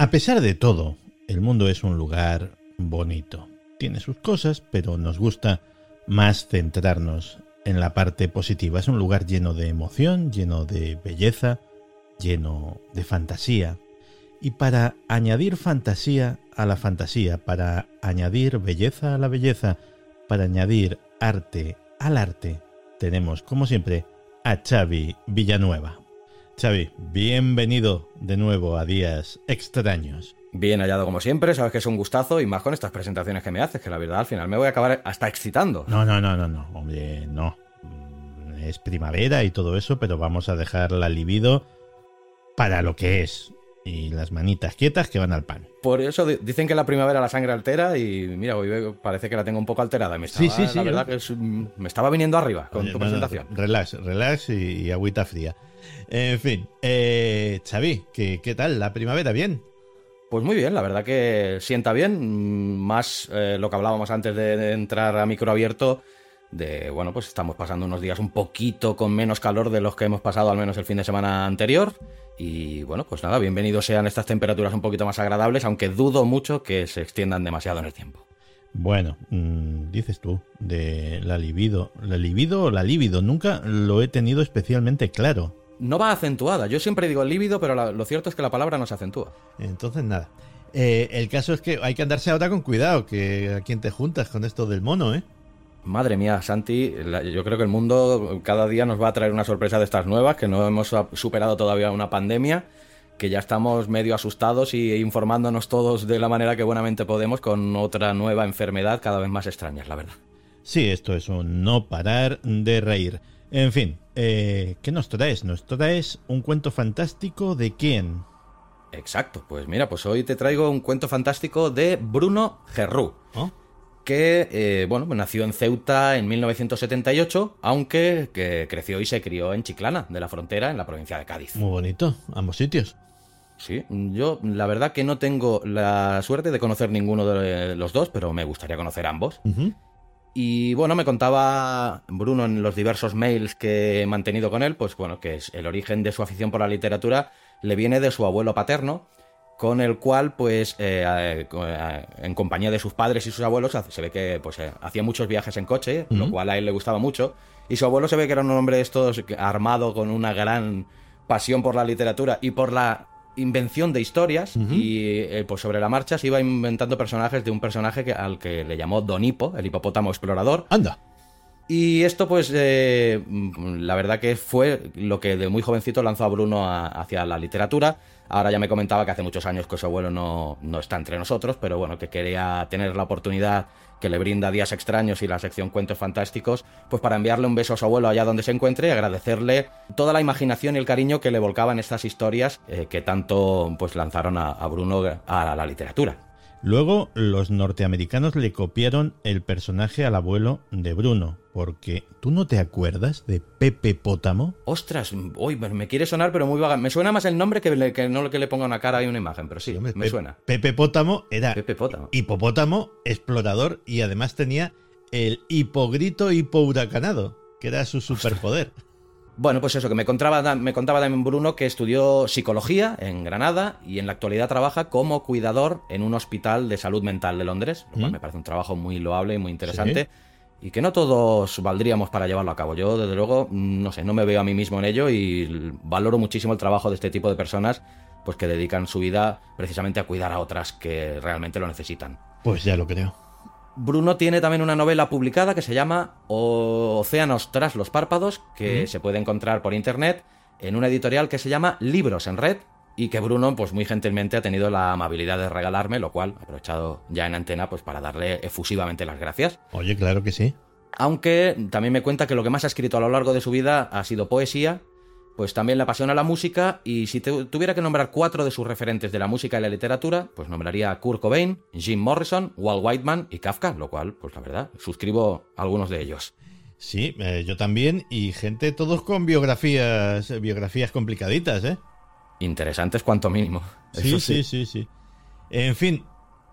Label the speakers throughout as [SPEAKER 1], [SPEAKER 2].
[SPEAKER 1] A pesar de todo, el mundo es un lugar bonito. Tiene sus cosas, pero nos gusta más centrarnos en la parte positiva. Es un lugar lleno de emoción, lleno de belleza, lleno de fantasía. Y para añadir fantasía a la fantasía, para añadir belleza a la belleza, para añadir arte al arte, tenemos, como siempre, a Xavi Villanueva. Xavi, bienvenido de nuevo a Días Extraños.
[SPEAKER 2] Bien hallado como siempre, sabes que es un gustazo y más con estas presentaciones que me haces, que la verdad al final me voy a acabar hasta excitando.
[SPEAKER 1] No, no, no, no, no, hombre, no. Es primavera y todo eso, pero vamos a dejar la libido para lo que es. Y las manitas quietas que van al pan.
[SPEAKER 2] Por eso di- dicen que la primavera la sangre altera y mira, hoy parece que la tengo un poco alterada. Me estaba,
[SPEAKER 1] Sí, sí, sí,
[SPEAKER 2] La verdad que es, me estaba viniendo arriba con
[SPEAKER 1] Oye,
[SPEAKER 2] tu
[SPEAKER 1] no, no,
[SPEAKER 2] presentación.
[SPEAKER 1] relax, relax y, y agüita fría. En fin, eh, Xavi, ¿qué, ¿qué tal la primavera? ¿Bien?
[SPEAKER 2] Pues muy bien, la verdad que sienta bien, mm, más eh, lo que hablábamos antes de, de entrar a micro abierto, de, bueno, pues estamos pasando unos días un poquito con menos calor de los que hemos pasado al menos el fin de semana anterior. Y bueno, pues nada, bienvenidos sean estas temperaturas un poquito más agradables, aunque dudo mucho que se extiendan demasiado en el tiempo.
[SPEAKER 1] Bueno, mm, dices tú, de la libido. ¿La libido o la libido? Nunca lo he tenido especialmente claro.
[SPEAKER 2] No va acentuada, yo siempre digo lívido, pero la- lo cierto es que la palabra no se acentúa.
[SPEAKER 1] Entonces, nada. Eh, el caso es que hay que andarse ahora con cuidado, que a quién te juntas con esto del mono, ¿eh?
[SPEAKER 2] Madre mía, Santi, la- yo creo que el mundo cada día nos va a traer una sorpresa de estas nuevas, que no hemos superado todavía una pandemia, que ya estamos medio asustados y informándonos todos de la manera que buenamente podemos con otra nueva enfermedad cada vez más extraña, la verdad.
[SPEAKER 1] Sí, esto es un no parar de reír. En fin, eh, ¿qué nos traes? ¿Nos traes un cuento fantástico de quién?
[SPEAKER 2] Exacto, pues mira, pues hoy te traigo un cuento fantástico de Bruno Gerrú.
[SPEAKER 1] ¿Oh?
[SPEAKER 2] que eh, bueno, nació en Ceuta en 1978, aunque que creció y se crió en Chiclana, de la frontera, en la provincia de Cádiz.
[SPEAKER 1] Muy bonito, ambos sitios.
[SPEAKER 2] Sí, yo la verdad que no tengo la suerte de conocer ninguno de los dos, pero me gustaría conocer ambos. Y bueno, me contaba Bruno en los diversos mails que he mantenido con él, pues bueno, que es el origen de su afición por la literatura le viene de su abuelo paterno, con el cual, pues, eh, en compañía de sus padres y sus abuelos, se ve que pues, eh, hacía muchos viajes en coche, lo cual a él le gustaba mucho. Y su abuelo se ve que era un hombre de estos armado con una gran pasión por la literatura y por la invención de historias. Y eh, pues sobre la marcha se iba inventando personajes de un personaje que, al que le llamó Don Hipo, el hipopótamo explorador.
[SPEAKER 1] Anda.
[SPEAKER 2] Y esto, pues, eh, la verdad que fue lo que de muy jovencito lanzó a Bruno a- hacia la literatura. Ahora ya me comentaba que hace muchos años que su abuelo no, no está entre nosotros, pero bueno, que quería tener la oportunidad que le brinda Días Extraños y la sección Cuentos Fantásticos, pues para enviarle un beso a su abuelo allá donde se encuentre y agradecerle toda la imaginación y el cariño que le volcaban estas historias eh, que tanto pues lanzaron a, a Bruno a la literatura.
[SPEAKER 1] Luego, los norteamericanos le copiaron el personaje al abuelo de Bruno, porque ¿tú no te acuerdas de Pepe Pótamo?
[SPEAKER 2] Ostras, hoy me quiere sonar, pero muy vaga. Me suena más el nombre que, le- que no que le ponga una cara y una imagen, pero sí,
[SPEAKER 1] Hombre,
[SPEAKER 2] me
[SPEAKER 1] Pe-
[SPEAKER 2] suena.
[SPEAKER 1] Pepe Pótamo era
[SPEAKER 2] Pepe Pótamo.
[SPEAKER 1] hipopótamo, explorador y además tenía el hipogrito hipohuracanado, que era su superpoder.
[SPEAKER 2] Bueno, pues eso, que me contaba, me contaba también Bruno que estudió psicología en Granada y en la actualidad trabaja como cuidador en un hospital de salud mental de Londres, lo cual
[SPEAKER 1] ¿Mm?
[SPEAKER 2] me parece un trabajo muy loable y muy interesante. Y que no todos valdríamos para llevarlo a cabo. Yo, desde luego, no sé, no me veo a mí mismo en ello y valoro muchísimo el trabajo de este tipo de personas pues que dedican su vida precisamente a cuidar a otras que realmente lo necesitan.
[SPEAKER 1] Pues ya lo creo.
[SPEAKER 2] Bruno tiene también una novela publicada que se llama Océanos tras los párpados, que se puede encontrar por internet en una editorial que se llama Libros en Red y que Bruno, pues muy gentilmente ha tenido la amabilidad de regalarme, lo cual he aprovechado ya en antena pues para darle efusivamente las gracias.
[SPEAKER 1] Oye, claro que sí.
[SPEAKER 2] Aunque también me cuenta que lo que más ha escrito a lo largo de su vida ha sido poesía, pues también le apasiona la música y si tuviera que nombrar cuatro de sus referentes de la música y la literatura, pues nombraría a Kurt Cobain, Jim Morrison, Walt Whiteman y Kafka, lo cual, pues la verdad, suscribo algunos de ellos.
[SPEAKER 1] Sí, eh, yo también y gente todos con biografías, biografías complicaditas, ¿eh?
[SPEAKER 2] Interesantes cuanto mínimo.
[SPEAKER 1] Sí, sí, sí, sí, En fin,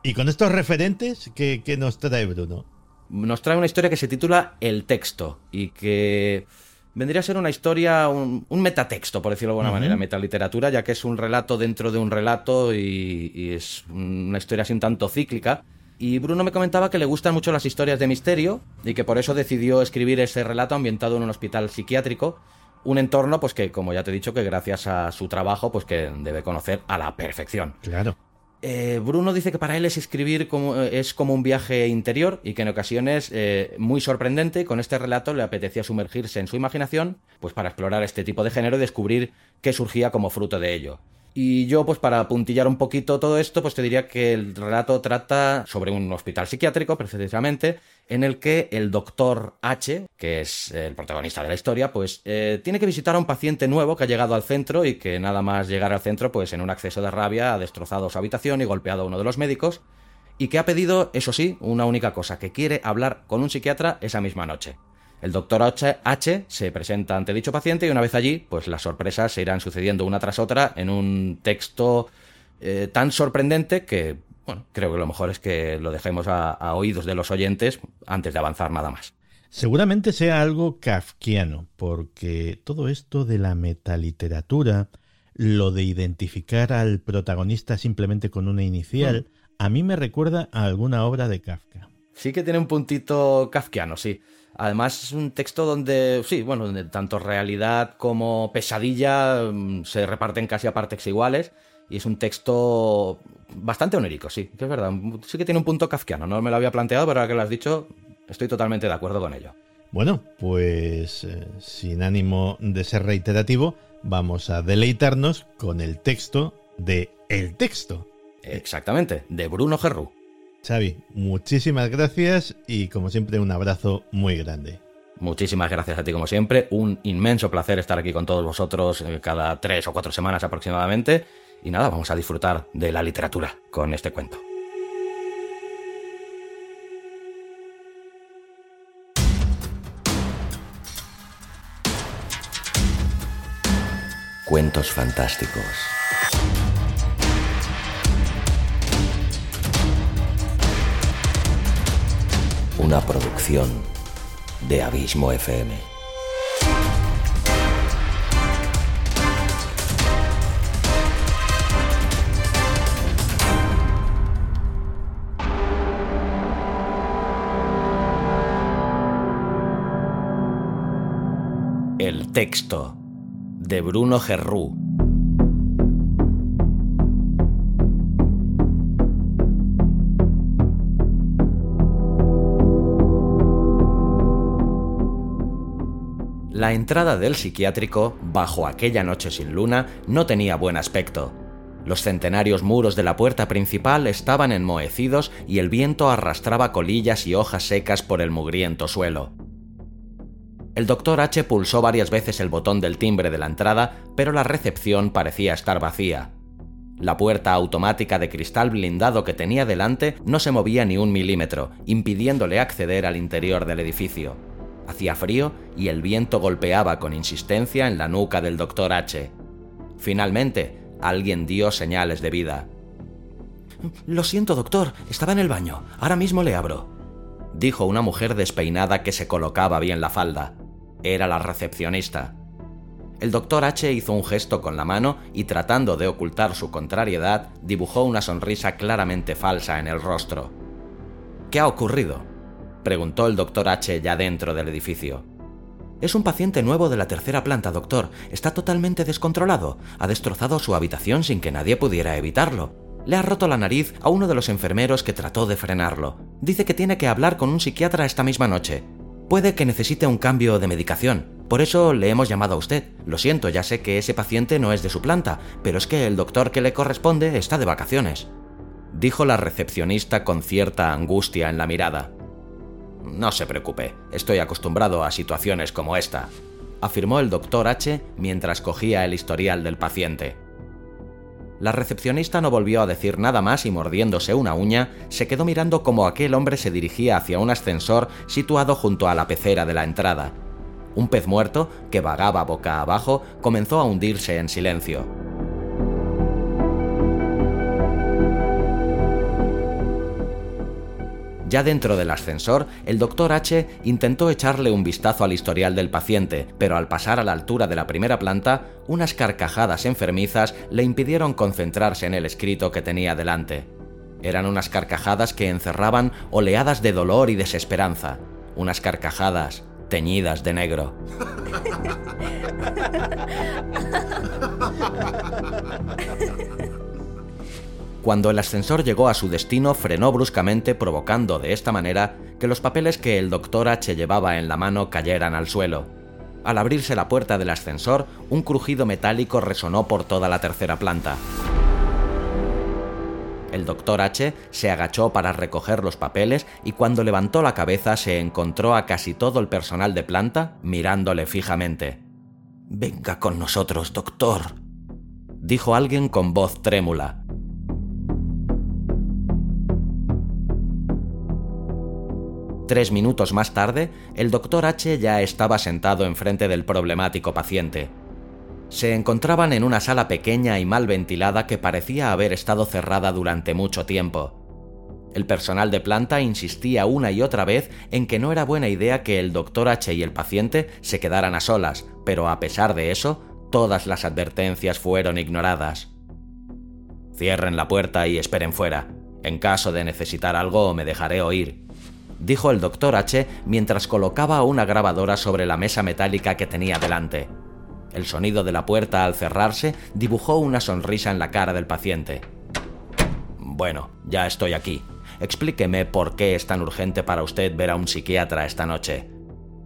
[SPEAKER 1] y con estos referentes, ¿qué, ¿qué, nos trae Bruno?
[SPEAKER 2] Nos trae una historia que se titula El texto y que vendría a ser una historia, un, metatexto, por decirlo de alguna manera, metaliteratura, ya que es un relato dentro de un relato y, y es una historia así un tanto cíclica y Bruno me comentaba que le gustan mucho las historias de misterio y que por eso decidió escribir ese relato ambientado en un hospital psiquiátrico, un entorno pues que como ya te he dicho que gracias a su trabajo pues que debe conocer a la perfección.
[SPEAKER 1] Claro.
[SPEAKER 2] Eh, Bruno dice que para él es escribir como, eh, es como un viaje interior y que en ocasiones eh, muy sorprendente. Con este relato le apetecía sumergirse en su imaginación, pues para explorar este tipo de género y descubrir qué surgía como fruto de ello. Y yo, pues para puntillar un poquito todo esto, pues te diría que el relato trata sobre un hospital psiquiátrico, precisamente, en el que el doctor H, que es el protagonista de la historia, pues eh, tiene que visitar a un paciente nuevo que ha llegado al centro y que nada más llegar al centro, pues en un acceso de rabia ha destrozado su habitación y golpeado a uno de los médicos, y que ha pedido, eso sí, una única cosa, que quiere hablar con un psiquiatra esa misma noche. El doctor H, se presenta ante dicho paciente y una vez allí, pues las sorpresas se irán sucediendo una tras otra en un texto eh, tan sorprendente que, bueno, creo que lo mejor es que lo dejemos a, oídos de los oyentes antes de avanzar nada más.
[SPEAKER 1] Seguramente sea algo kafkiano, porque todo esto de la metaliteratura, lo de identificar al protagonista simplemente con una inicial, hmm. a mí me recuerda a alguna obra de Kafka.
[SPEAKER 2] Sí que tiene un puntito kafkiano, sí. Además es un texto donde, sí, bueno, donde tanto realidad como pesadilla mm, se reparten casi a partes iguales y es un texto bastante onírico, sí, que es verdad. Sí que tiene un punto kafkiano, no me lo había planteado, pero ahora que lo has dicho, estoy totalmente de acuerdo con ello.
[SPEAKER 1] Bueno, pues eh, sin ánimo de ser reiterativo, vamos a deleitarnos con el texto de El texto.
[SPEAKER 2] Exactamente, de Bruno Gerrú.
[SPEAKER 1] Xavi, muchísimas gracias y como siempre un abrazo muy grande.
[SPEAKER 2] Muchísimas gracias a ti como siempre, un inmenso placer estar aquí con todos vosotros eh, cada tres o cuatro semanas aproximadamente y nada, vamos a disfrutar de la literatura con este cuento. Cuentos fantásticos. Una producción de Abismo FM. El texto de Bruno Gerrú. La entrada del psiquiátrico, bajo aquella noche sin luna, no tenía buen aspecto. Los centenarios muros de la puerta principal estaban enmohecidos y el viento arrastraba colillas y hojas secas por el mugriento suelo. El doctor H pulsó varias veces el botón del timbre de la entrada, pero la recepción parecía estar vacía. La puerta automática de cristal blindado que tenía delante no se movía ni un milímetro, impidiéndole acceder al interior del edificio. Hacía frío y el viento golpeaba con insistencia en la nuca del doctor H. Finalmente, alguien dio señales de vida. Lo siento, doctor, estaba en el baño. Ahora mismo le abro. Dijo una mujer despeinada que se colocaba bien la falda. Era la recepcionista. El doctor H hizo un gesto con la mano y tratando de ocultar su contrariedad, dibujó una sonrisa claramente falsa en el rostro. ¿Qué ha ocurrido? Preguntó el doctor H ya dentro del edificio. Es un paciente nuevo de la tercera planta, doctor. Está totalmente descontrolado. Ha destrozado su habitación sin que nadie pudiera evitarlo. Le ha roto la nariz a uno de los enfermeros que trató de frenarlo. Dice que tiene que hablar con un psiquiatra esta misma noche. Puede que necesite un cambio de medicación. Por eso le hemos llamado a usted. Lo siento, ya sé que ese paciente no es de su planta, pero es que el doctor que le corresponde está de vacaciones. Dijo la recepcionista con cierta angustia en la mirada. No se preocupe, estoy acostumbrado a situaciones como esta. afirmó el doctor H mientras cogía el historial del paciente. La recepcionista no volvió a decir nada más y mordiéndose una uña, se quedó mirando como aquel hombre se dirigía hacia un ascensor situado junto a la pecera de la entrada. Un pez muerto, que vagaba boca abajo, comenzó a hundirse en silencio. Ya dentro del ascensor, el doctor H intentó echarle un vistazo al historial del paciente, pero al pasar a la altura de la primera planta, unas carcajadas enfermizas le impidieron concentrarse en el escrito que tenía delante. Eran unas carcajadas que encerraban oleadas de dolor y desesperanza, unas carcajadas teñidas de negro. Cuando el ascensor llegó a su destino, frenó bruscamente, provocando de esta manera que los papeles que el doctor H llevaba en la mano cayeran al suelo. Al abrirse la puerta del ascensor, un crujido metálico resonó por toda la tercera planta. El doctor H se agachó para recoger los papeles y cuando levantó la cabeza se encontró a casi todo el personal de planta mirándole fijamente. Venga con nosotros, doctor, dijo alguien con voz trémula. Tres minutos más tarde, el doctor H ya estaba sentado enfrente del problemático paciente. Se encontraban en una sala pequeña y mal ventilada que parecía haber estado cerrada durante mucho tiempo. El personal de planta insistía una y otra vez en que no era buena idea que el doctor H y el paciente se quedaran a solas, pero a pesar de eso, todas las advertencias fueron ignoradas. Cierren la puerta y esperen fuera. En caso de necesitar algo me dejaré oír, dijo el doctor H mientras colocaba una grabadora sobre la mesa metálica que tenía delante. El sonido de la puerta al cerrarse dibujó una sonrisa en la cara del paciente. Bueno, ya estoy aquí. Explíqueme por qué es tan urgente para usted ver a un psiquiatra esta noche,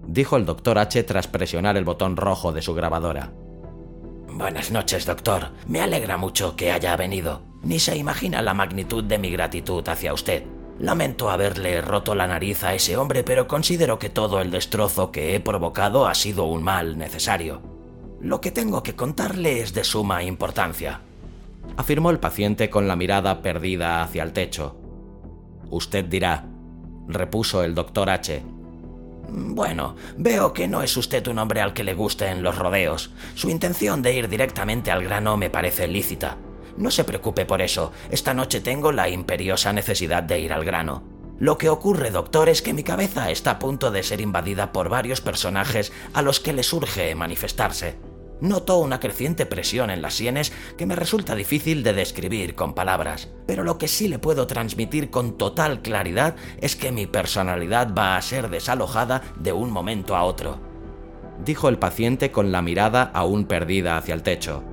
[SPEAKER 2] dijo el doctor H tras presionar el botón rojo de su grabadora.
[SPEAKER 3] Buenas noches, doctor. Me alegra mucho que haya venido. Ni se imagina la magnitud de mi gratitud hacia usted. Lamento haberle roto la nariz a ese hombre, pero considero que todo el destrozo que he provocado ha sido un mal necesario. Lo que tengo que contarle es de suma importancia,
[SPEAKER 2] afirmó el paciente con la mirada perdida hacia el techo. Usted dirá, repuso el doctor H.
[SPEAKER 3] Bueno, veo que no es usted un hombre al que le gusten los rodeos. Su intención de ir directamente al grano me parece lícita. No se preocupe por eso, esta noche tengo la imperiosa necesidad de ir al grano. Lo que ocurre, doctor, es que mi cabeza está a punto de ser invadida por varios personajes a los que le surge manifestarse. Noto una creciente presión en las sienes que me resulta difícil de describir con palabras, pero lo que sí le puedo transmitir con total claridad es que mi personalidad va a ser desalojada de un momento a otro. Dijo el paciente con la mirada aún perdida hacia el techo.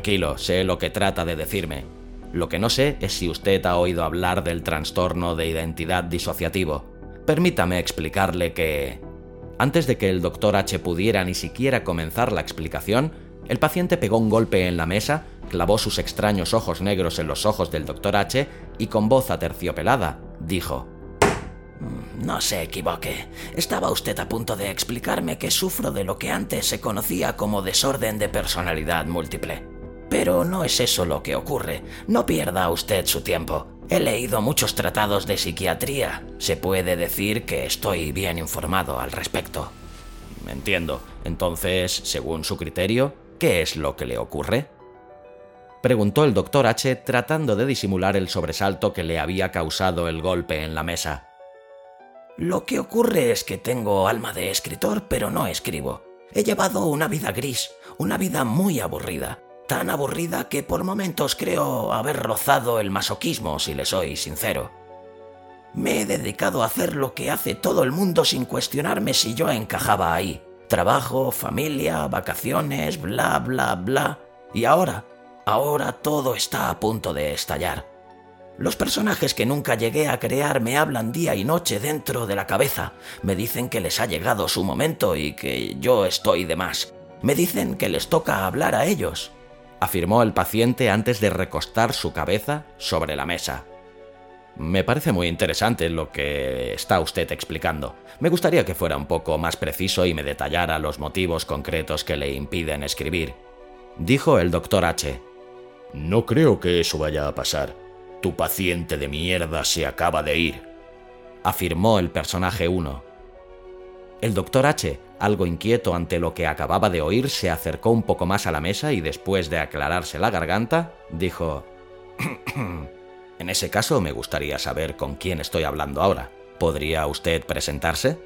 [SPEAKER 3] Tranquilo, sé lo que trata de decirme. Lo que no sé es si usted ha oído hablar del trastorno de identidad disociativo. Permítame explicarle que... Antes de que el doctor H pudiera ni siquiera comenzar la explicación, el paciente pegó un golpe en la mesa, clavó sus extraños ojos negros en los ojos del doctor H y con voz aterciopelada dijo, mm, No se equivoque. Estaba usted a punto de explicarme que sufro de lo que antes se conocía como desorden de personalidad múltiple. Pero no es eso lo que ocurre. No pierda usted su tiempo. He leído muchos tratados de psiquiatría. Se puede decir que estoy bien informado al respecto.
[SPEAKER 2] Entiendo. Entonces, según su criterio, ¿qué es lo que le ocurre? Preguntó el doctor H tratando de disimular el sobresalto que le había causado el golpe en la mesa.
[SPEAKER 3] Lo que ocurre es que tengo alma de escritor, pero no escribo. He llevado una vida gris, una vida muy aburrida tan aburrida que por momentos creo haber rozado el masoquismo, si le soy sincero. Me he dedicado a hacer lo que hace todo el mundo sin cuestionarme si yo encajaba ahí. Trabajo, familia, vacaciones, bla, bla, bla. Y ahora, ahora todo está a punto de estallar. Los personajes que nunca llegué a crear me hablan día y noche dentro de la cabeza. Me dicen que les ha llegado su momento y que yo estoy de más. Me dicen que les toca hablar a ellos
[SPEAKER 2] afirmó el paciente antes de recostar su cabeza sobre la mesa.
[SPEAKER 4] Me parece muy interesante lo que está usted explicando. Me gustaría que fuera un poco más preciso y me detallara los motivos concretos que le impiden escribir. Dijo el doctor H.
[SPEAKER 2] No creo que eso vaya a pasar. Tu paciente de mierda se acaba de ir.
[SPEAKER 4] Afirmó el personaje 1. El doctor H, algo inquieto ante lo que acababa de oír, se acercó un poco más a la mesa y después de aclararse la garganta, dijo... En ese caso me gustaría saber con quién estoy hablando ahora. ¿Podría usted presentarse?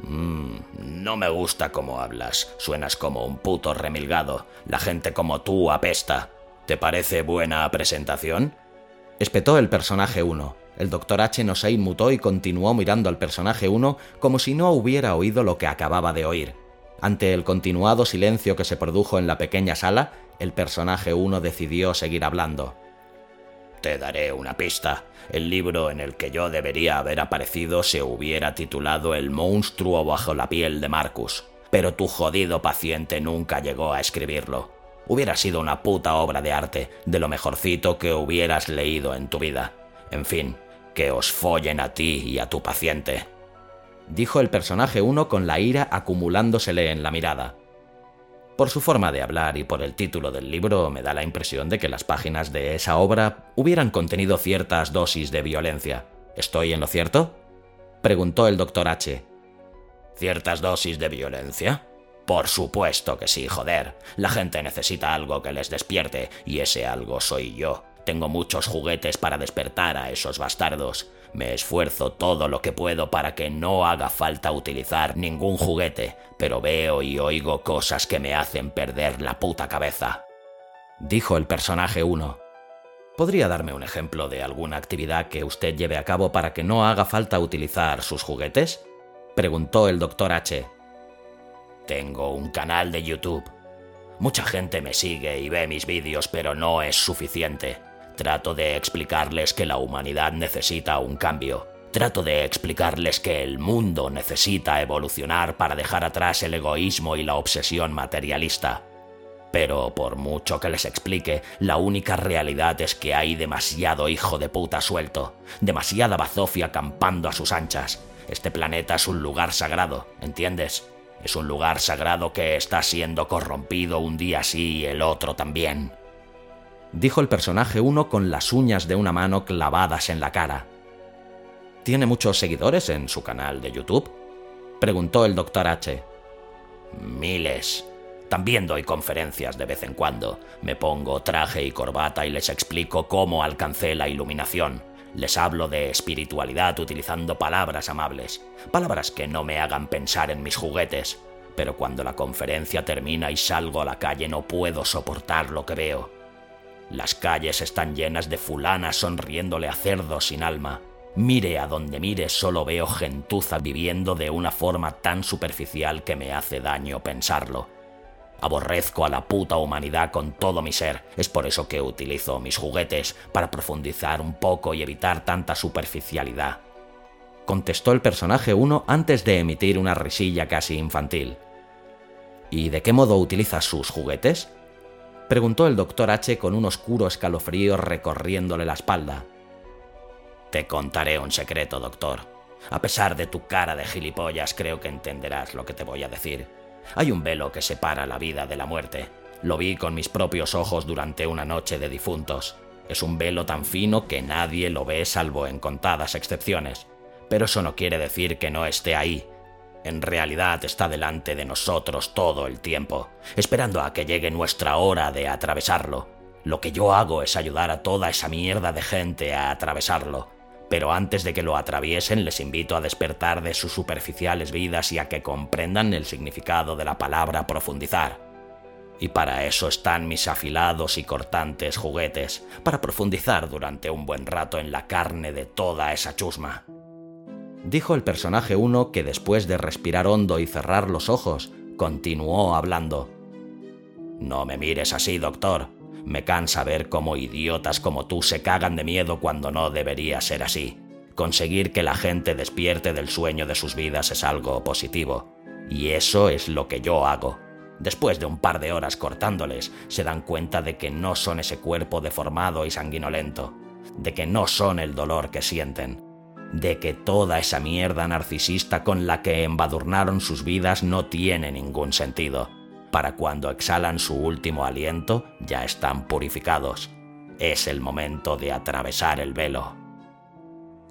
[SPEAKER 2] Mm, no me gusta cómo hablas. Suenas como un puto remilgado. La gente como tú apesta. ¿Te parece buena presentación?
[SPEAKER 4] Espetó el personaje 1. El doctor H no se inmutó y continuó mirando al personaje 1 como si no hubiera oído lo que acababa de oír. Ante el continuado silencio que se produjo en la pequeña sala, el personaje 1 decidió seguir hablando.
[SPEAKER 2] Te daré una pista. El libro en el que yo debería haber aparecido se hubiera titulado El monstruo bajo la piel de Marcus, pero tu jodido paciente nunca llegó a escribirlo. Hubiera sido una puta obra de arte, de lo mejorcito que hubieras leído en tu vida. En fin, que os follen a ti y a tu paciente.
[SPEAKER 4] Dijo el personaje 1 con la ira acumulándosele en la mirada. Por su forma de hablar y por el título del libro me da la impresión de que las páginas de esa obra hubieran contenido ciertas dosis de violencia. ¿Estoy en lo cierto? Preguntó el doctor H.
[SPEAKER 2] ¿Ciertas dosis de violencia? Por supuesto que sí, joder. La gente necesita algo que les despierte, y ese algo soy yo. Tengo muchos juguetes para despertar a esos bastardos. Me esfuerzo todo lo que puedo para que no haga falta utilizar ningún juguete, pero veo y oigo cosas que me hacen perder la puta cabeza.
[SPEAKER 4] Dijo el personaje 1. ¿Podría darme un ejemplo de alguna actividad que usted lleve a cabo para que no haga falta utilizar sus juguetes? Preguntó el doctor H.
[SPEAKER 2] Tengo un canal de YouTube. Mucha gente me sigue y ve mis vídeos, pero no es suficiente. Trato de explicarles que la humanidad necesita un cambio. Trato de explicarles que el mundo necesita evolucionar para dejar atrás el egoísmo y la obsesión materialista. Pero por mucho que les explique, la única realidad es que hay demasiado hijo de puta suelto, demasiada bazofia campando a sus anchas. Este planeta es un lugar sagrado, ¿entiendes? Es un lugar sagrado que está siendo corrompido un día sí y el otro también
[SPEAKER 4] dijo el personaje 1 con las uñas de una mano clavadas en la cara. ¿Tiene muchos seguidores en su canal de YouTube? preguntó el doctor H.
[SPEAKER 2] Miles. También doy conferencias de vez en cuando. Me pongo traje y corbata y les explico cómo alcancé la iluminación. Les hablo de espiritualidad utilizando palabras amables, palabras que no me hagan pensar en mis juguetes. Pero cuando la conferencia termina y salgo a la calle no puedo soportar lo que veo. Las calles están llenas de fulanas sonriéndole a cerdos sin alma. Mire a donde mire, solo veo gentuza viviendo de una forma tan superficial que me hace daño pensarlo. Aborrezco a la puta humanidad con todo mi ser. Es por eso que utilizo mis juguetes, para profundizar un poco y evitar tanta superficialidad.
[SPEAKER 4] Contestó el personaje 1 antes de emitir una risilla casi infantil. ¿Y de qué modo utiliza sus juguetes? Preguntó el doctor H con un oscuro escalofrío recorriéndole la espalda.
[SPEAKER 2] Te contaré un secreto, doctor. A pesar de tu cara de gilipollas, creo que entenderás lo que te voy a decir. Hay un velo que separa la vida de la muerte. Lo vi con mis propios ojos durante una noche de difuntos. Es un velo tan fino que nadie lo ve salvo en contadas excepciones. Pero eso no quiere decir que no esté ahí, en realidad está delante de nosotros todo el tiempo, esperando a que llegue nuestra hora de atravesarlo. Lo que yo hago es ayudar a toda esa mierda de gente a atravesarlo, pero antes de que lo atraviesen les invito a despertar de sus superficiales vidas y a que comprendan el significado de la palabra profundizar. Y para eso están mis afilados y cortantes juguetes, para profundizar durante un buen rato en la carne de toda esa chusma
[SPEAKER 4] dijo el personaje 1 que después de respirar hondo y cerrar los ojos, continuó hablando.
[SPEAKER 2] No me mires así, doctor. Me cansa ver cómo idiotas como tú se cagan de miedo cuando no debería ser así. Conseguir que la gente despierte del sueño de sus vidas es algo positivo. Y eso es lo que yo hago. Después de un par de horas cortándoles, se dan cuenta de que no son ese cuerpo deformado y sanguinolento,
[SPEAKER 5] de que no son el dolor que sienten, de que toda esa mierda narcisista con la que embadurnaron sus vidas no tiene ningún sentido. Para cuando exhalan su último aliento ya están purificados. Es el momento de atravesar el velo.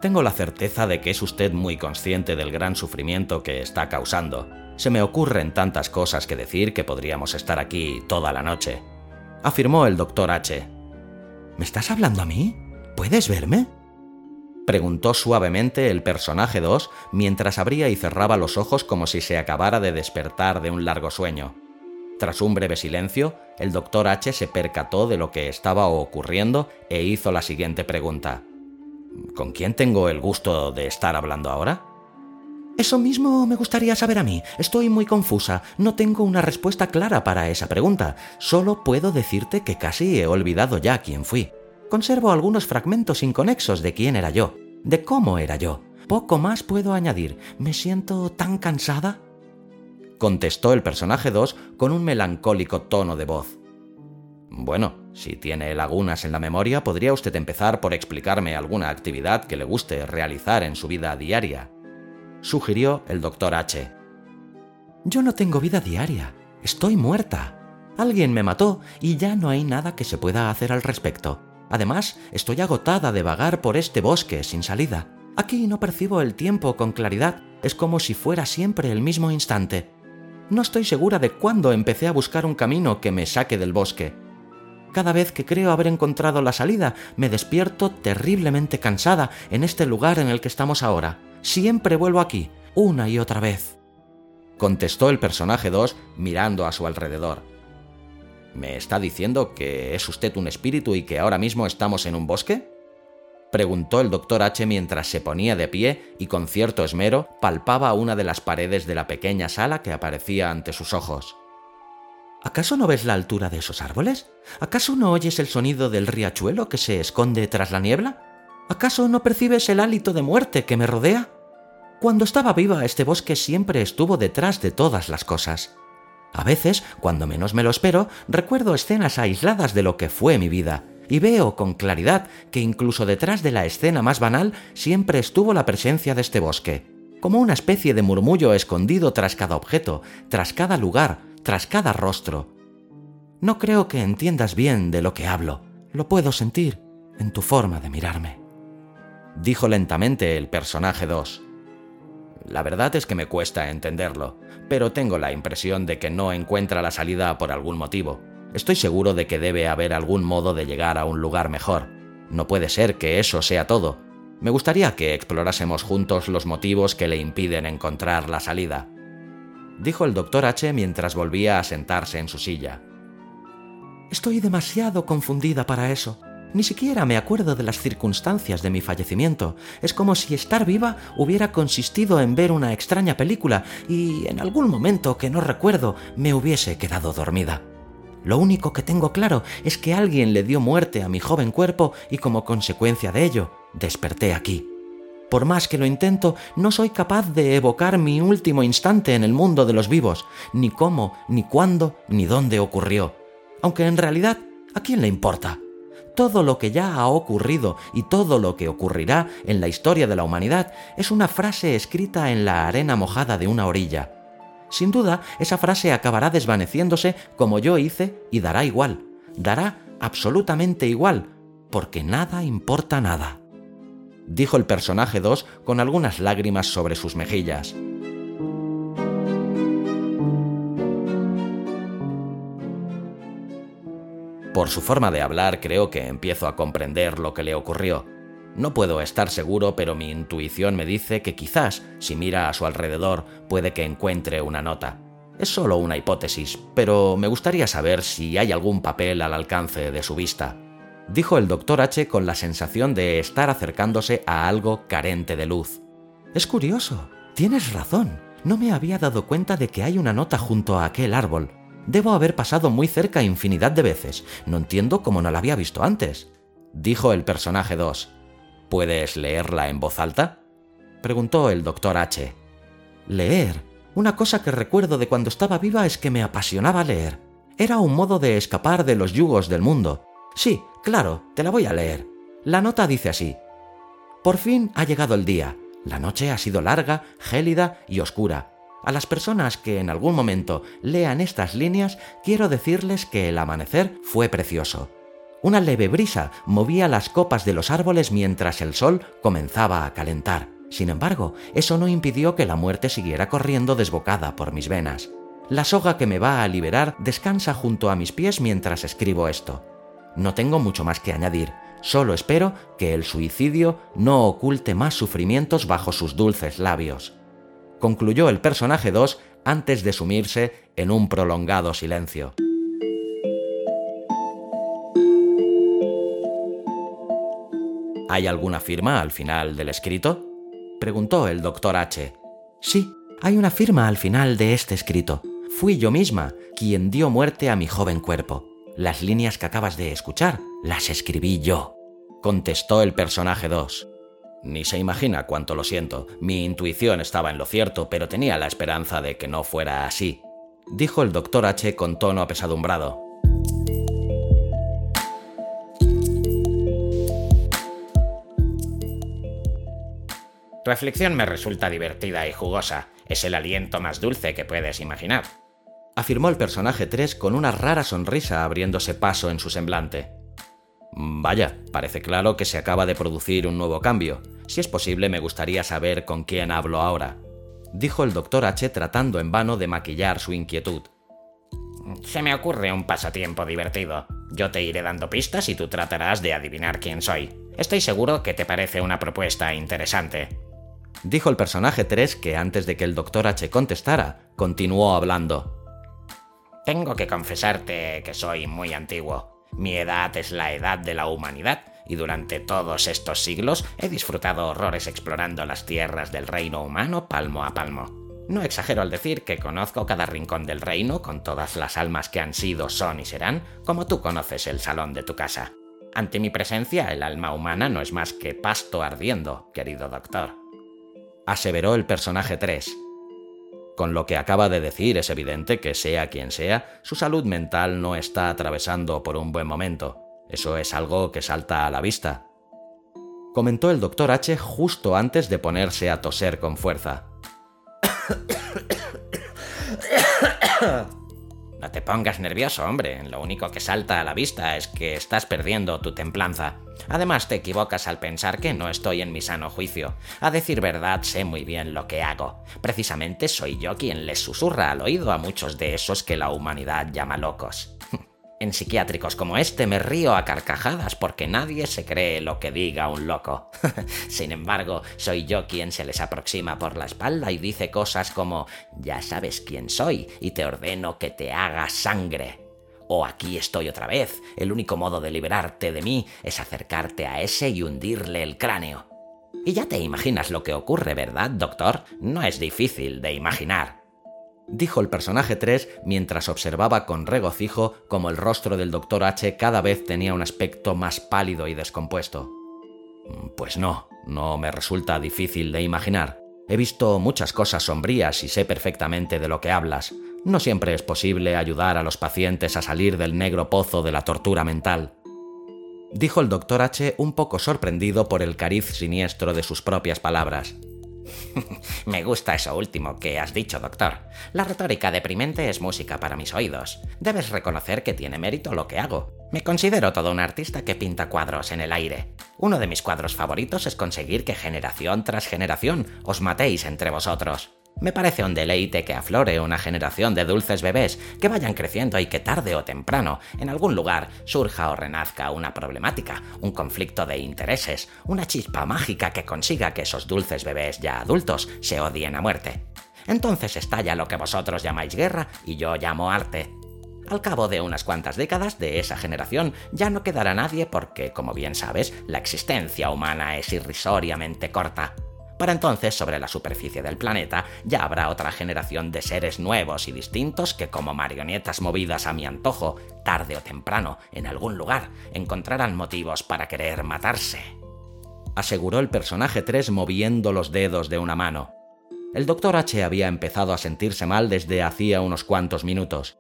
[SPEAKER 5] Tengo la certeza de que es usted muy consciente del gran sufrimiento que está causando. Se me ocurren tantas cosas que decir que podríamos estar aquí toda la noche. Afirmó el doctor H.
[SPEAKER 2] ¿Me estás hablando a mí? ¿Puedes verme?
[SPEAKER 5] Preguntó suavemente el personaje 2 mientras abría y cerraba los ojos como si se acabara de despertar de un largo sueño. Tras un breve silencio, el doctor H se percató de lo que estaba ocurriendo e hizo la siguiente pregunta. ¿Con quién tengo el gusto de estar hablando ahora?
[SPEAKER 2] Eso mismo me gustaría saber a mí. Estoy muy confusa. No tengo una respuesta clara para esa pregunta. Solo puedo decirte que casi he olvidado ya quién fui. Conservo algunos fragmentos inconexos de quién era yo, de cómo era yo. Poco más puedo añadir. Me siento tan cansada.
[SPEAKER 5] Contestó el personaje 2 con un melancólico tono de voz. Bueno, si tiene lagunas en la memoria, podría usted empezar por explicarme alguna actividad que le guste realizar en su vida diaria, sugirió el doctor H.
[SPEAKER 2] Yo no tengo vida diaria, estoy muerta. Alguien me mató y ya no hay nada que se pueda hacer al respecto. Además, estoy agotada de vagar por este bosque sin salida. Aquí no percibo el tiempo con claridad, es como si fuera siempre el mismo instante. No estoy segura de cuándo empecé a buscar un camino que me saque del bosque. Cada vez que creo haber encontrado la salida, me despierto terriblemente cansada en este lugar en el que estamos ahora. Siempre vuelvo aquí, una y otra vez.
[SPEAKER 5] Contestó el personaje 2 mirando a su alrededor. ¿Me está diciendo que es usted un espíritu y que ahora mismo estamos en un bosque? Preguntó el doctor H mientras se ponía de pie y con cierto esmero palpaba una de las paredes de la pequeña sala que aparecía ante sus ojos.
[SPEAKER 2] ¿Acaso no ves la altura de esos árboles? ¿Acaso no oyes el sonido del riachuelo que se esconde tras la niebla? ¿Acaso no percibes el hálito de muerte que me rodea? Cuando estaba viva, este bosque siempre estuvo detrás de todas las cosas. A veces, cuando menos me lo espero, recuerdo escenas aisladas de lo que fue mi vida, y veo con claridad que incluso detrás de la escena más banal siempre estuvo la presencia de este bosque, como una especie de murmullo escondido tras cada objeto, tras cada lugar, tras cada rostro. No creo que entiendas bien de lo que hablo, lo puedo sentir en tu forma de mirarme.
[SPEAKER 5] Dijo lentamente el personaje 2. La verdad es que me cuesta entenderlo, pero tengo la impresión de que no encuentra la salida por algún motivo. Estoy seguro de que debe haber algún modo de llegar a un lugar mejor. No puede ser que eso sea todo. Me gustaría que explorásemos juntos los motivos que le impiden encontrar la salida dijo el doctor H mientras volvía a sentarse en su silla.
[SPEAKER 2] Estoy demasiado confundida para eso. Ni siquiera me acuerdo de las circunstancias de mi fallecimiento. Es como si estar viva hubiera consistido en ver una extraña película y en algún momento que no recuerdo me hubiese quedado dormida. Lo único que tengo claro es que alguien le dio muerte a mi joven cuerpo y como consecuencia de ello desperté aquí. Por más que lo intento, no soy capaz de evocar mi último instante en el mundo de los vivos, ni cómo, ni cuándo, ni dónde ocurrió. Aunque en realidad, ¿a quién le importa? Todo lo que ya ha ocurrido y todo lo que ocurrirá en la historia de la humanidad es una frase escrita en la arena mojada de una orilla. Sin duda, esa frase acabará desvaneciéndose como yo hice y dará igual, dará absolutamente igual, porque nada importa nada
[SPEAKER 5] dijo el personaje 2 con algunas lágrimas sobre sus mejillas. Por su forma de hablar creo que empiezo a comprender lo que le ocurrió. No puedo estar seguro, pero mi intuición me dice que quizás, si mira a su alrededor, puede que encuentre una nota. Es solo una hipótesis, pero me gustaría saber si hay algún papel al alcance de su vista dijo el doctor H con la sensación de estar acercándose a algo carente de luz.
[SPEAKER 2] Es curioso, tienes razón. No me había dado cuenta de que hay una nota junto a aquel árbol. Debo haber pasado muy cerca infinidad de veces. No entiendo cómo no la había visto antes.
[SPEAKER 5] Dijo el personaje 2. ¿Puedes leerla en voz alta? Preguntó el doctor H.
[SPEAKER 2] Leer. Una cosa que recuerdo de cuando estaba viva es que me apasionaba leer. Era un modo de escapar de los yugos del mundo. Sí, claro, te la voy a leer.
[SPEAKER 4] La nota dice así. Por fin ha llegado el día. La noche ha sido larga, gélida y oscura. A las personas que en algún momento lean estas líneas, quiero decirles que el amanecer fue precioso. Una leve brisa movía las copas de los árboles mientras el sol comenzaba a calentar. Sin embargo, eso no impidió que la muerte siguiera corriendo desbocada por mis venas. La soga que me va a liberar descansa junto a mis pies mientras escribo esto. No tengo mucho más que añadir, solo espero que el suicidio no oculte más sufrimientos bajo sus dulces labios concluyó el personaje 2 antes de sumirse en un prolongado silencio. ¿Hay alguna firma al final del escrito? preguntó el doctor H. Sí, hay una firma al final de este escrito. Fui yo misma quien dio muerte a mi joven cuerpo. Las líneas que acabas de escuchar las escribí yo, contestó el personaje 2. Ni se imagina cuánto lo siento. Mi intuición estaba en lo cierto, pero tenía la esperanza de que no fuera así, dijo el doctor H con tono apesadumbrado.
[SPEAKER 2] Aflicción me resulta divertida y jugosa. Es el aliento más dulce que puedes imaginar.
[SPEAKER 4] Afirmó el personaje 3 con una rara sonrisa abriéndose paso en su semblante. Vaya, parece claro que se acaba de producir un nuevo cambio. Si es posible, me gustaría saber con quién hablo ahora, dijo el doctor H tratando en vano de maquillar su inquietud.
[SPEAKER 2] Se me ocurre un pasatiempo divertido. Yo te iré dando pistas y tú tratarás de adivinar quién soy. Estoy seguro que te parece una propuesta interesante.
[SPEAKER 4] Dijo el personaje 3 que antes de que el doctor H contestara, continuó hablando.
[SPEAKER 2] Tengo que confesarte que soy muy antiguo. Mi edad es la edad de la humanidad y durante todos estos siglos he disfrutado horrores explorando las tierras del reino humano palmo a palmo. No exagero al decir que conozco cada rincón del reino con todas las almas que han sido, son y serán, como tú conoces el salón de tu casa. Ante mi presencia, el alma humana no es más que pasto ardiendo, querido doctor.
[SPEAKER 4] Aseveró el personaje 3. Con lo que acaba de decir es evidente que sea quien sea, su salud mental no está atravesando por un buen momento. Eso es algo que salta a la vista. Comentó el doctor H justo antes de ponerse a toser con fuerza.
[SPEAKER 2] No te pongas nervioso, hombre. Lo único que salta a la vista es que estás perdiendo tu templanza. Además, te equivocas al pensar que no estoy en mi sano juicio. A decir verdad, sé muy bien lo que hago. Precisamente soy yo quien les susurra al oído a muchos de esos que la humanidad llama locos. En psiquiátricos como este me río a carcajadas porque nadie se cree lo que diga un loco. Sin embargo, soy yo quien se les aproxima por la espalda y dice cosas como ya sabes quién soy y te ordeno que te hagas sangre. O aquí estoy otra vez, el único modo de liberarte de mí es acercarte a ese y hundirle el cráneo. Y ya te imaginas lo que ocurre, ¿verdad, doctor? No es difícil de imaginar
[SPEAKER 4] dijo el personaje 3 mientras observaba con regocijo cómo el rostro del Dr. H cada vez tenía un aspecto más pálido y descompuesto. Mm, pues no, no me resulta difícil de imaginar. He visto muchas cosas sombrías y sé perfectamente de lo que hablas. No siempre es posible ayudar a los pacientes a salir del negro pozo de la tortura mental. Dijo el Dr. H un poco sorprendido por el cariz siniestro de sus propias palabras.
[SPEAKER 2] Me gusta eso último que has dicho, doctor. La retórica deprimente es música para mis oídos. Debes reconocer que tiene mérito lo que hago. Me considero todo un artista que pinta cuadros en el aire. Uno de mis cuadros favoritos es conseguir que generación tras generación os matéis entre vosotros. Me parece un deleite que aflore una generación de dulces bebés que vayan creciendo y que tarde o temprano, en algún lugar, surja o renazca una problemática, un conflicto de intereses, una chispa mágica que consiga que esos dulces bebés ya adultos se odien a muerte. Entonces estalla lo que vosotros llamáis guerra y yo llamo arte. Al cabo de unas cuantas décadas de esa generación ya no quedará nadie porque, como bien sabes, la existencia humana es irrisoriamente corta. Para entonces, sobre la superficie del planeta, ya habrá otra generación de seres nuevos y distintos que, como marionetas movidas a mi antojo, tarde o temprano, en algún lugar, encontrarán motivos para querer matarse.
[SPEAKER 4] Aseguró el personaje 3 moviendo los dedos de una mano. El doctor H había empezado a sentirse mal desde hacía unos cuantos minutos.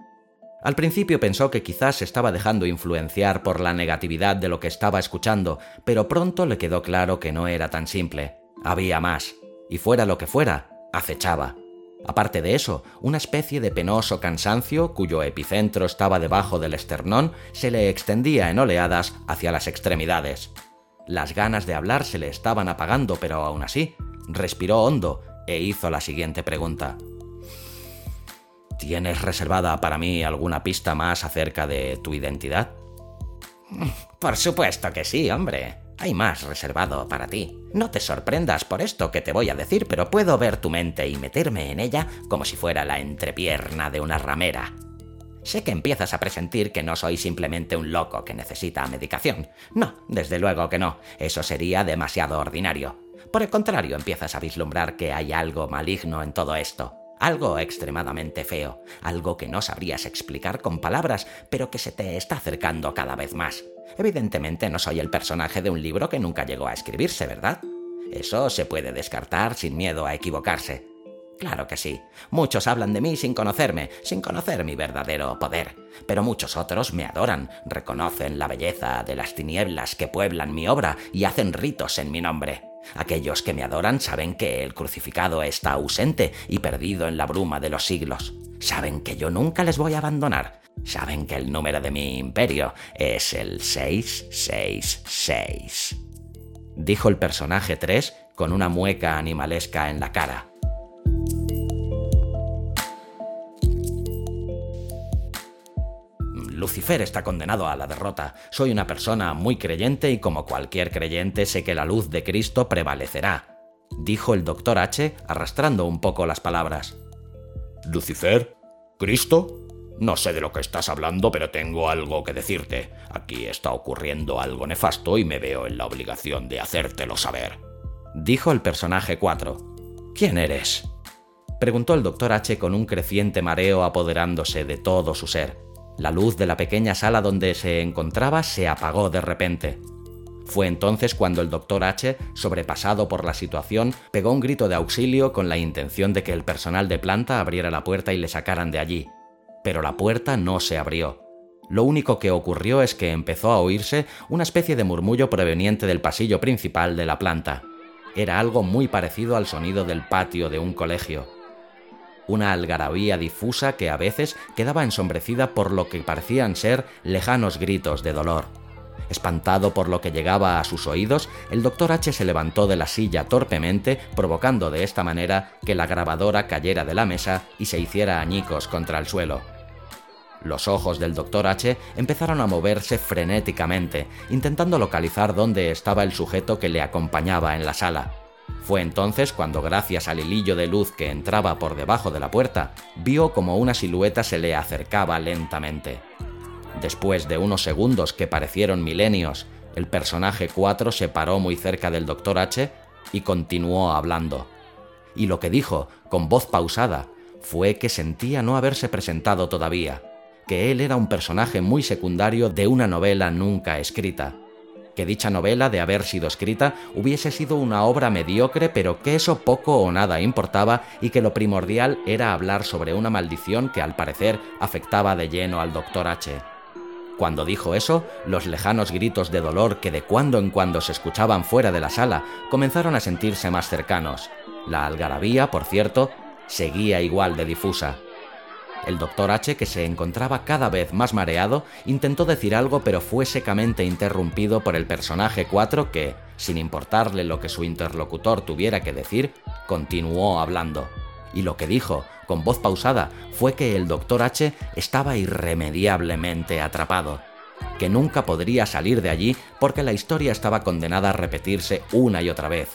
[SPEAKER 2] Al principio pensó que quizás se estaba dejando influenciar por la negatividad de lo que estaba escuchando, pero pronto le quedó claro que no era tan simple. Había más, y fuera lo que fuera, acechaba. Aparte de eso, una especie de penoso cansancio, cuyo epicentro estaba debajo del esternón, se le extendía en oleadas hacia las extremidades. Las ganas de hablar se le estaban apagando, pero aún así, respiró hondo e hizo la siguiente pregunta. ¿Tienes reservada para mí alguna pista más acerca de tu identidad?
[SPEAKER 6] Por supuesto que sí, hombre. Hay más reservado para ti. No te sorprendas por esto que te voy a decir, pero puedo ver tu mente y meterme en ella como si fuera la entrepierna de una ramera. Sé que empiezas a presentir que no soy simplemente un loco que necesita medicación. No, desde luego que no. Eso sería demasiado ordinario. Por el contrario, empiezas a vislumbrar que hay algo maligno en todo esto algo extremadamente feo, algo que no sabrías explicar con palabras, pero que se te está acercando cada vez más. Evidentemente no soy el personaje de un libro que nunca llegó a escribirse, ¿verdad? Eso se puede descartar sin miedo a equivocarse. Claro que sí. Muchos hablan de mí sin conocerme, sin conocer mi verdadero poder. Pero muchos otros me adoran, reconocen la belleza de las tinieblas que pueblan mi obra y hacen ritos en mi nombre. Aquellos que me adoran saben que el crucificado está ausente y perdido en la bruma de los siglos. Saben que yo nunca les voy a abandonar. Saben que el número de mi imperio es el 666. Dijo el personaje 3 con una mueca animalesca en la cara. Lucifer está condenado a la derrota. Soy una persona muy creyente y como cualquier creyente sé que la luz de Cristo prevalecerá, dijo el doctor H, arrastrando un poco las palabras.
[SPEAKER 7] ¿Lucifer? ¿Cristo? No sé de lo que estás hablando, pero tengo algo que decirte. Aquí está ocurriendo algo nefasto y me veo en la obligación de hacértelo saber.
[SPEAKER 2] Dijo el personaje 4. ¿Quién eres? Preguntó el doctor H con un creciente mareo apoderándose de todo su ser. La luz de la pequeña sala donde se encontraba se apagó de repente. Fue entonces cuando el doctor H, sobrepasado por la situación, pegó un grito de auxilio con la intención de que el personal de planta abriera la puerta y le sacaran de allí. Pero la puerta no se abrió. Lo único que ocurrió es que empezó a oírse una especie de murmullo proveniente del pasillo principal de la planta. Era algo muy parecido al sonido del patio de un colegio una algarabía difusa que a veces quedaba ensombrecida por lo que parecían ser lejanos gritos de dolor. Espantado por lo que llegaba a sus oídos, el doctor H se levantó de la silla torpemente, provocando de esta manera que la grabadora cayera de la mesa y se hiciera añicos contra el suelo. Los ojos del doctor H empezaron a moverse frenéticamente, intentando localizar dónde estaba el sujeto que le acompañaba en la sala. Fue entonces cuando, gracias al hilillo de luz que entraba por debajo de la puerta, vio como una silueta se le acercaba lentamente. Después de unos segundos que parecieron milenios, el personaje 4 se paró muy cerca del Dr. H y continuó hablando. Y lo que dijo, con voz pausada, fue que sentía no haberse presentado todavía, que él era un personaje muy secundario de una novela nunca escrita, que dicha novela, de haber sido escrita, hubiese sido una obra mediocre, pero que eso poco o nada importaba y que lo primordial era hablar sobre una maldición que al parecer afectaba de lleno al Dr. H. Cuando dijo eso, los lejanos gritos de dolor que de cuando en cuando se escuchaban fuera de la sala comenzaron a sentirse más cercanos. La algarabía, por cierto, seguía igual de difusa. El doctor H, que se encontraba cada vez más mareado, intentó decir algo pero fue secamente interrumpido por el personaje 4 que, sin importarle lo que su interlocutor tuviera que decir, continuó hablando. Y lo que dijo, con voz pausada, fue que el doctor H estaba irremediablemente atrapado, que nunca podría salir de allí porque la historia estaba condenada a repetirse una y otra vez,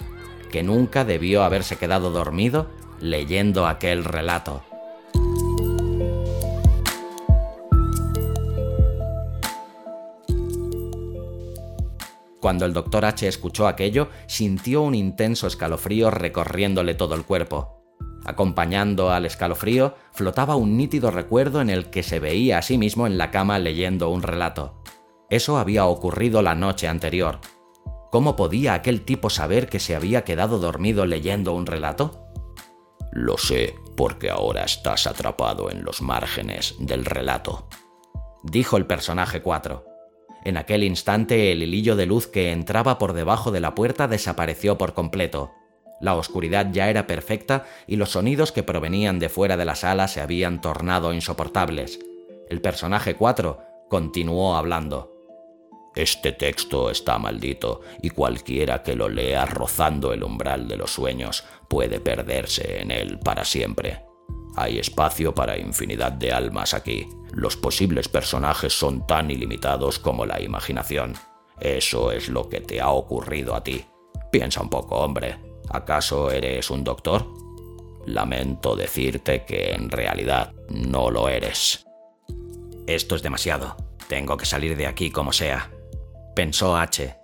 [SPEAKER 2] que nunca debió haberse quedado dormido leyendo aquel relato. Cuando el doctor H escuchó aquello, sintió un intenso escalofrío recorriéndole todo el cuerpo. Acompañando al escalofrío, flotaba un nítido recuerdo en el que se veía a sí mismo en la cama leyendo un relato. Eso había ocurrido la noche anterior. ¿Cómo podía aquel tipo saber que se había quedado dormido leyendo un relato?
[SPEAKER 7] Lo sé, porque ahora estás atrapado en los márgenes del relato.
[SPEAKER 2] dijo el personaje 4. En aquel instante el hilillo de luz que entraba por debajo de la puerta desapareció por completo. La oscuridad ya era perfecta y los sonidos que provenían de fuera de la sala se habían tornado insoportables. El personaje 4 continuó hablando. Este texto está maldito y cualquiera que lo lea rozando el umbral de los sueños puede perderse en él para siempre. Hay espacio para infinidad de almas aquí. Los posibles personajes son tan ilimitados como la imaginación. Eso es lo que te ha ocurrido a ti. Piensa un poco, hombre. ¿Acaso eres un doctor? Lamento decirte que en realidad no lo eres. Esto es demasiado. Tengo que salir de aquí como sea. Pensó H.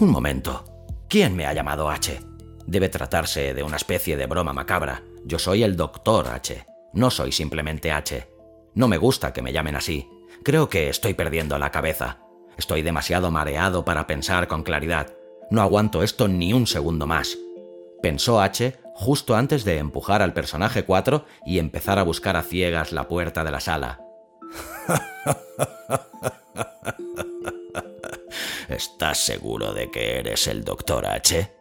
[SPEAKER 2] Un momento. ¿Quién me ha llamado H? Debe tratarse de una especie de broma macabra. Yo soy el doctor H. No soy simplemente H. No me gusta que me llamen así. Creo que estoy perdiendo la cabeza. Estoy demasiado mareado para pensar con claridad. No aguanto esto ni un segundo más. Pensó H justo antes de empujar al personaje 4 y empezar a buscar a ciegas la puerta de la sala. ¿Estás seguro de que eres el doctor H?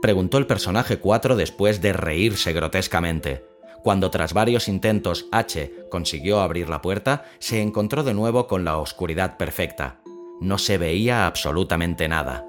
[SPEAKER 2] Preguntó el personaje 4 después de reírse grotescamente. Cuando tras varios intentos H consiguió abrir la puerta, se encontró de nuevo con la oscuridad perfecta. No se veía absolutamente nada.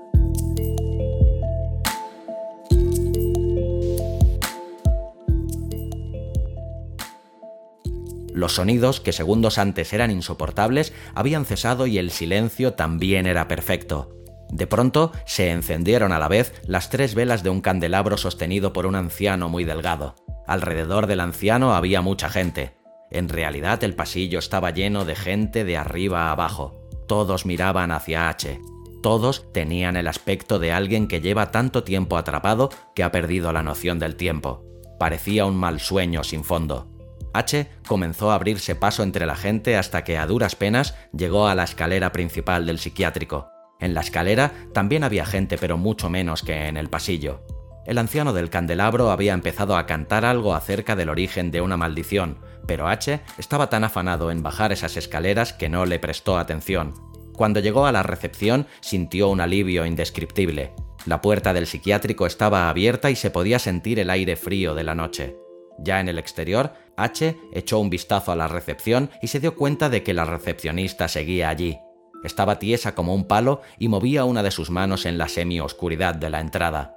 [SPEAKER 2] Los sonidos, que segundos antes eran insoportables, habían cesado y el silencio también era perfecto. De pronto se encendieron a la vez las tres velas de un candelabro sostenido por un anciano muy delgado. Alrededor del anciano había mucha gente. En realidad el pasillo estaba lleno de gente de arriba a abajo. Todos miraban hacia H. Todos tenían el aspecto de alguien que lleva tanto tiempo atrapado que ha perdido la noción del tiempo. Parecía un mal sueño sin fondo. H comenzó a abrirse paso entre la gente hasta que a duras penas llegó a la escalera principal del psiquiátrico. En la escalera también había gente, pero mucho menos que en el pasillo. El anciano del candelabro había empezado a cantar algo acerca del origen de una maldición, pero H estaba tan afanado en bajar esas escaleras que no le prestó atención. Cuando llegó a la recepción sintió un alivio indescriptible. La puerta del psiquiátrico estaba abierta y se podía sentir el aire frío de la noche. Ya en el exterior, H echó un vistazo a la recepción y se dio cuenta de que la recepcionista seguía allí. Estaba tiesa como un palo y movía una de sus manos en la semi-oscuridad de la entrada.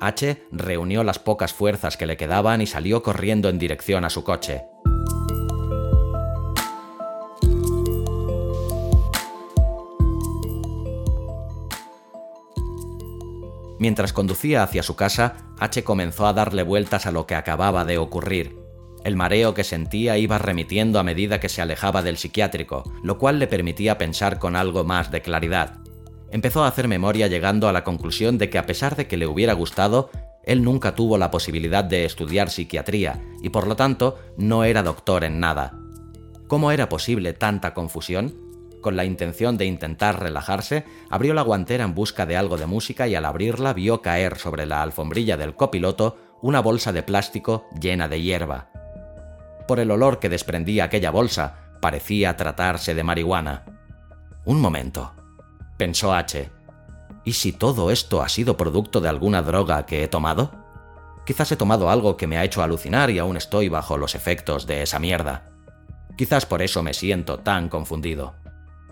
[SPEAKER 2] H reunió las pocas fuerzas que le quedaban y salió corriendo en dirección a su coche. Mientras conducía hacia su casa, H comenzó a darle vueltas a lo que acababa de ocurrir. El mareo que sentía iba remitiendo a medida que se alejaba del psiquiátrico, lo cual le permitía pensar con algo más de claridad. Empezó a hacer memoria llegando a la conclusión de que a pesar de que le hubiera gustado, él nunca tuvo la posibilidad de estudiar psiquiatría y por lo tanto no era doctor en nada. ¿Cómo era posible tanta confusión? Con la intención de intentar relajarse, abrió la guantera en busca de algo de música y al abrirla vio caer sobre la alfombrilla del copiloto una bolsa de plástico llena de hierba. Por el olor que desprendía aquella bolsa, parecía tratarse de marihuana. Un momento, pensó H. ¿Y si todo esto ha sido producto de alguna droga que he tomado? Quizás he tomado algo que me ha hecho alucinar y aún estoy bajo los efectos de esa mierda. Quizás por eso me siento tan confundido.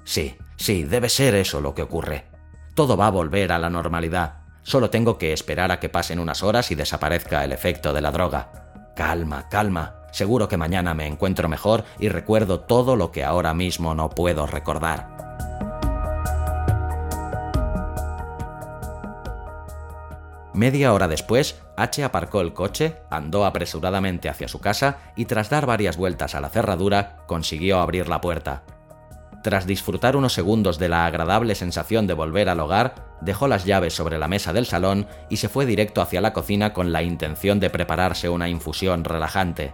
[SPEAKER 2] Sí, sí, debe ser eso lo que ocurre. Todo va a volver a la normalidad. Solo tengo que esperar a que pasen unas horas y desaparezca el efecto de la droga. Calma, calma. Seguro que mañana me encuentro mejor y recuerdo todo lo que ahora mismo no puedo recordar. Media hora después, H aparcó el coche, andó apresuradamente hacia su casa y tras dar varias vueltas a la cerradura, consiguió abrir la puerta. Tras disfrutar unos segundos de la agradable sensación de volver al hogar, dejó las llaves sobre la mesa del salón y se fue directo hacia la cocina con la intención de prepararse una infusión relajante.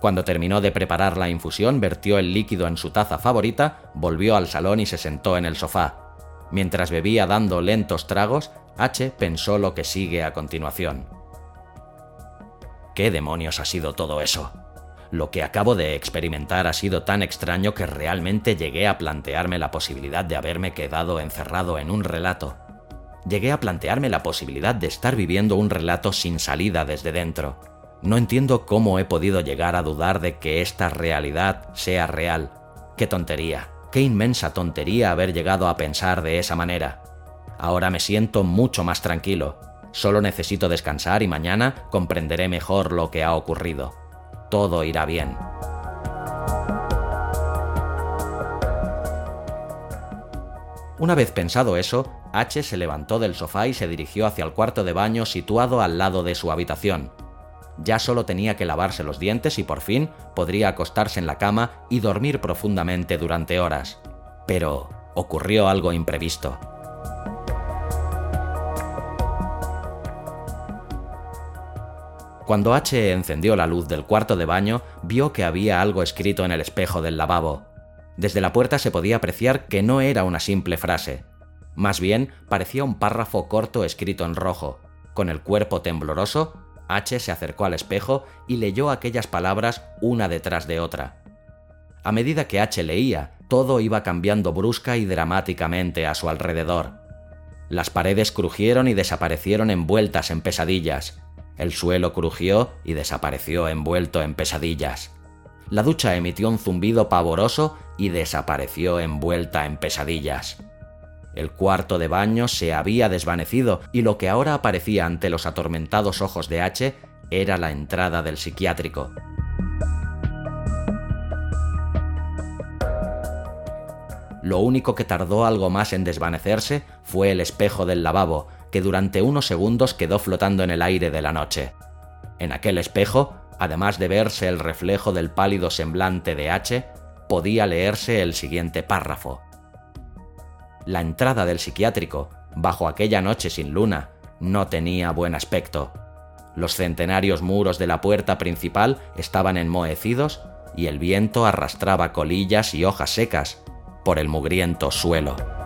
[SPEAKER 2] Cuando terminó de preparar la infusión, vertió el líquido en su taza favorita, volvió al salón y se sentó en el sofá. Mientras bebía dando lentos tragos, H pensó lo que sigue a continuación. ¿Qué demonios ha sido todo eso? Lo que acabo de experimentar ha sido tan extraño que realmente llegué a plantearme la posibilidad de haberme quedado encerrado en un relato. Llegué a plantearme la posibilidad de estar viviendo un relato sin salida desde dentro. No entiendo cómo he podido llegar a dudar de que esta realidad sea real. Qué tontería, qué inmensa tontería haber llegado a pensar de esa manera. Ahora me siento mucho más tranquilo. Solo necesito descansar y mañana comprenderé mejor lo que ha ocurrido. Todo irá bien. Una vez pensado eso, H se levantó del sofá y se dirigió hacia el cuarto de baño situado al lado de su habitación. Ya solo tenía que lavarse los dientes y por fin podría acostarse en la cama y dormir profundamente durante horas. Pero ocurrió algo imprevisto. Cuando H encendió la luz del cuarto de baño, vio que había algo escrito en el espejo del lavabo. Desde la puerta se podía apreciar que no era una simple frase. Más bien, parecía un párrafo corto escrito en rojo. Con el cuerpo tembloroso, H se acercó al espejo y leyó aquellas palabras una detrás de otra. A medida que H leía, todo iba cambiando brusca y dramáticamente a su alrededor. Las paredes crujieron y desaparecieron envueltas en pesadillas. El suelo crujió y desapareció envuelto en pesadillas. La ducha emitió un zumbido pavoroso y desapareció envuelta en pesadillas. El cuarto de baño se había desvanecido y lo que ahora aparecía ante los atormentados ojos de H era la entrada del psiquiátrico. Lo único que tardó algo más en desvanecerse fue el espejo del lavabo, que durante unos segundos quedó flotando en el aire de la noche. En aquel espejo, además de verse el reflejo del pálido semblante de H, podía leerse el siguiente párrafo. La entrada del psiquiátrico, bajo aquella noche sin luna, no tenía buen aspecto. Los centenarios muros de la puerta principal estaban enmohecidos y el viento arrastraba colillas y hojas secas por el mugriento suelo.